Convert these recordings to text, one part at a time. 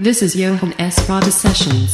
This is Johan S. Rada Sessions.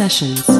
Sessions.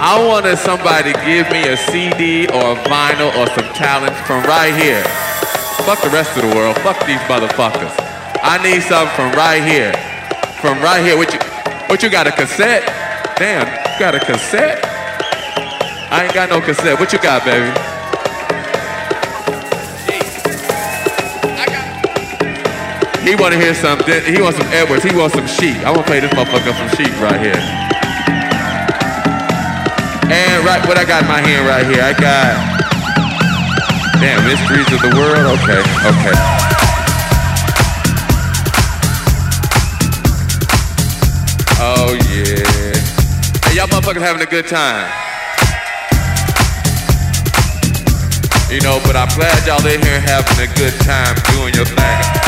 I wanted somebody to give me a CD or a vinyl or some talent from right here. Fuck the rest of the world. Fuck these motherfuckers. I need something from right here. From right here. What you, what you got, a cassette? Damn, you got a cassette? I ain't got no cassette. What you got, baby? He want to hear some. He wants some Edwards. He wants some sheep. I want to play this motherfucker some sheep right here. And right, what I got in my hand right here, I got. Damn, mysteries of the world. Okay, okay. Oh yeah. Hey, y'all motherfuckers having a good time. You know, but I'm glad y'all in here having a good time doing your thing.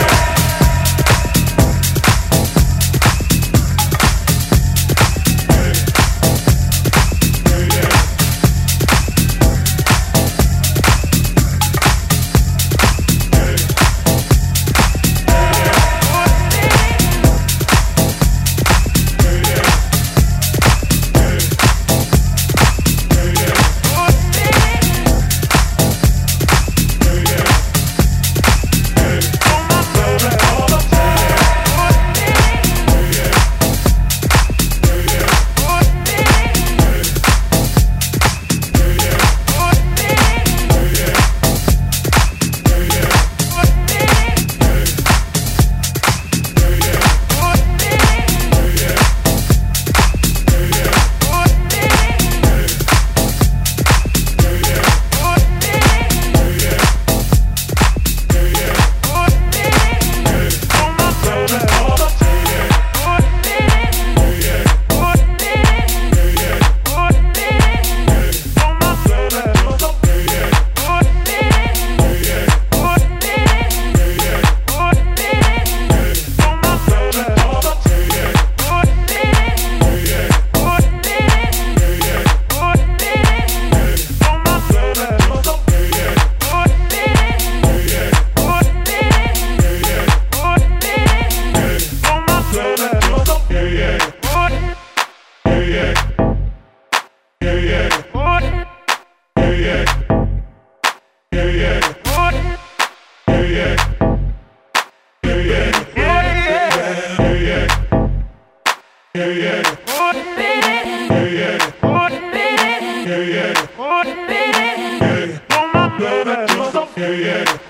Yeah.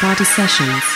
Party Sessions.